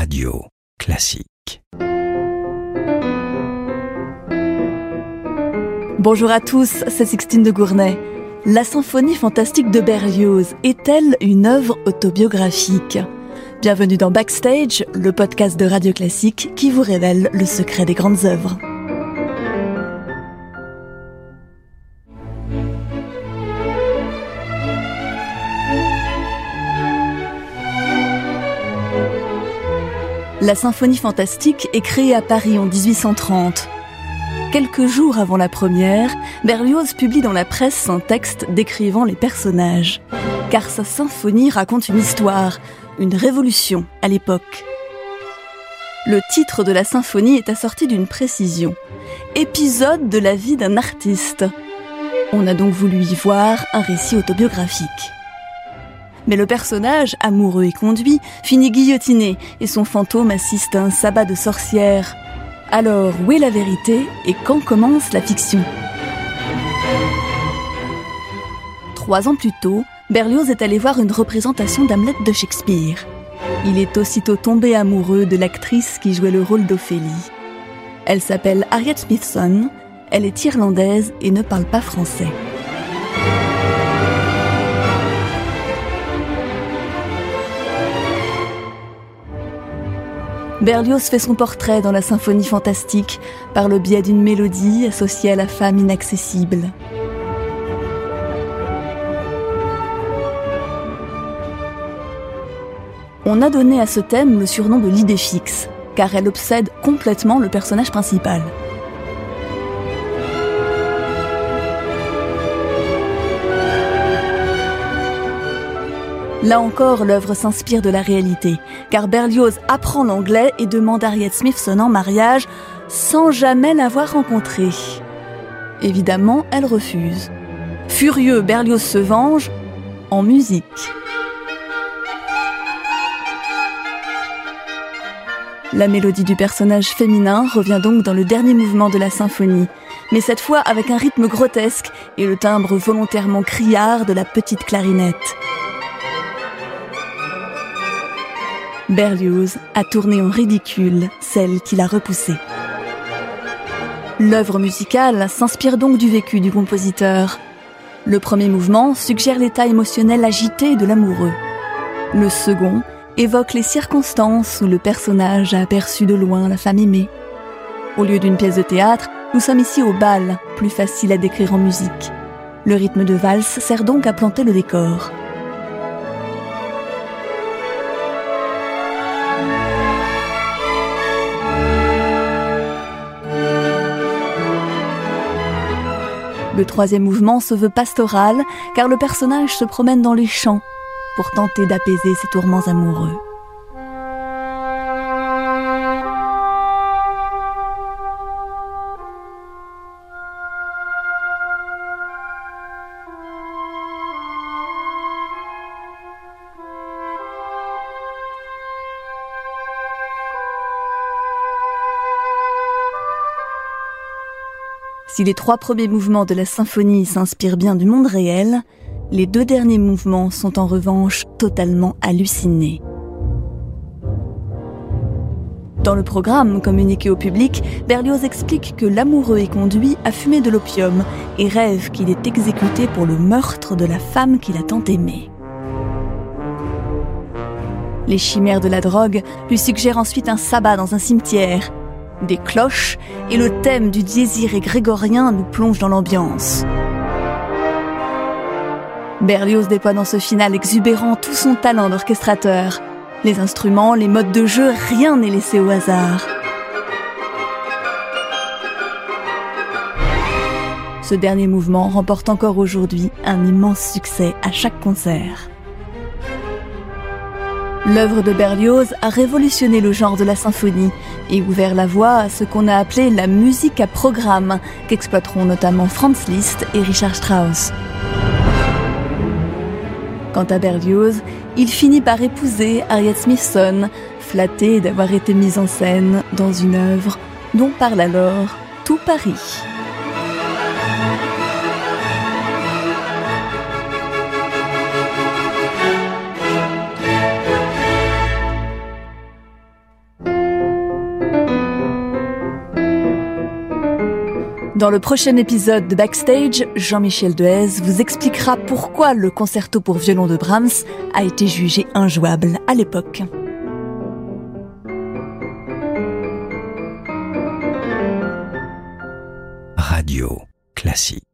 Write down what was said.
Radio Classique. Bonjour à tous, c'est Sixtine de Gournay. La symphonie fantastique de Berlioz est-elle une œuvre autobiographique? Bienvenue dans Backstage, le podcast de Radio Classique qui vous révèle le secret des grandes œuvres. La symphonie fantastique est créée à Paris en 1830. Quelques jours avant la première, Berlioz publie dans la presse un texte décrivant les personnages. Car sa symphonie raconte une histoire, une révolution à l'époque. Le titre de la symphonie est assorti d'une précision. Épisode de la vie d'un artiste. On a donc voulu y voir un récit autobiographique. Mais le personnage, amoureux et conduit, finit guillotiné et son fantôme assiste à un sabbat de sorcières. Alors, où est la vérité et quand commence la fiction? Trois ans plus tôt, Berlioz est allé voir une représentation d'Hamlet de Shakespeare. Il est aussitôt tombé amoureux de l'actrice qui jouait le rôle d'Ophélie. Elle s'appelle Harriet Smithson, elle est irlandaise et ne parle pas français. Berlioz fait son portrait dans la symphonie fantastique par le biais d'une mélodie associée à la femme inaccessible. On a donné à ce thème le surnom de l'idée fixe, car elle obsède complètement le personnage principal. Là encore, l'œuvre s'inspire de la réalité, car Berlioz apprend l'anglais et demande Harriet Smithson en mariage sans jamais l'avoir rencontrée. Évidemment, elle refuse. Furieux, Berlioz se venge en musique. La mélodie du personnage féminin revient donc dans le dernier mouvement de la symphonie, mais cette fois avec un rythme grotesque et le timbre volontairement criard de la petite clarinette. Berlioz a tourné en ridicule celle qui l'a repoussée. L'œuvre musicale s'inspire donc du vécu du compositeur. Le premier mouvement suggère l'état émotionnel agité de l'amoureux. Le second évoque les circonstances où le personnage a aperçu de loin la femme aimée. Au lieu d'une pièce de théâtre, nous sommes ici au bal, plus facile à décrire en musique. Le rythme de valse sert donc à planter le décor. Le troisième mouvement se veut pastoral car le personnage se promène dans les champs pour tenter d'apaiser ses tourments amoureux. Si les trois premiers mouvements de la symphonie s'inspirent bien du monde réel, les deux derniers mouvements sont en revanche totalement hallucinés. Dans le programme communiqué au public, Berlioz explique que l'amoureux est conduit à fumer de l'opium et rêve qu'il est exécuté pour le meurtre de la femme qu'il a tant aimée. Les chimères de la drogue lui suggèrent ensuite un sabbat dans un cimetière des cloches, et le thème du désir grégorien nous plonge dans l'ambiance. Berlioz déploie dans ce final exubérant tout son talent d'orchestrateur. Les instruments, les modes de jeu, rien n'est laissé au hasard. Ce dernier mouvement remporte encore aujourd'hui un immense succès à chaque concert. L'œuvre de Berlioz a révolutionné le genre de la symphonie et ouvert la voie à ce qu'on a appelé la musique à programme, qu'exploiteront notamment Franz Liszt et Richard Strauss. Quant à Berlioz, il finit par épouser Harriet Smithson, flatté d'avoir été mise en scène dans une œuvre dont parle alors tout Paris. Dans le prochain épisode de Backstage, Jean-Michel Dehaze vous expliquera pourquoi le concerto pour violon de Brahms a été jugé injouable à l'époque. Radio classique.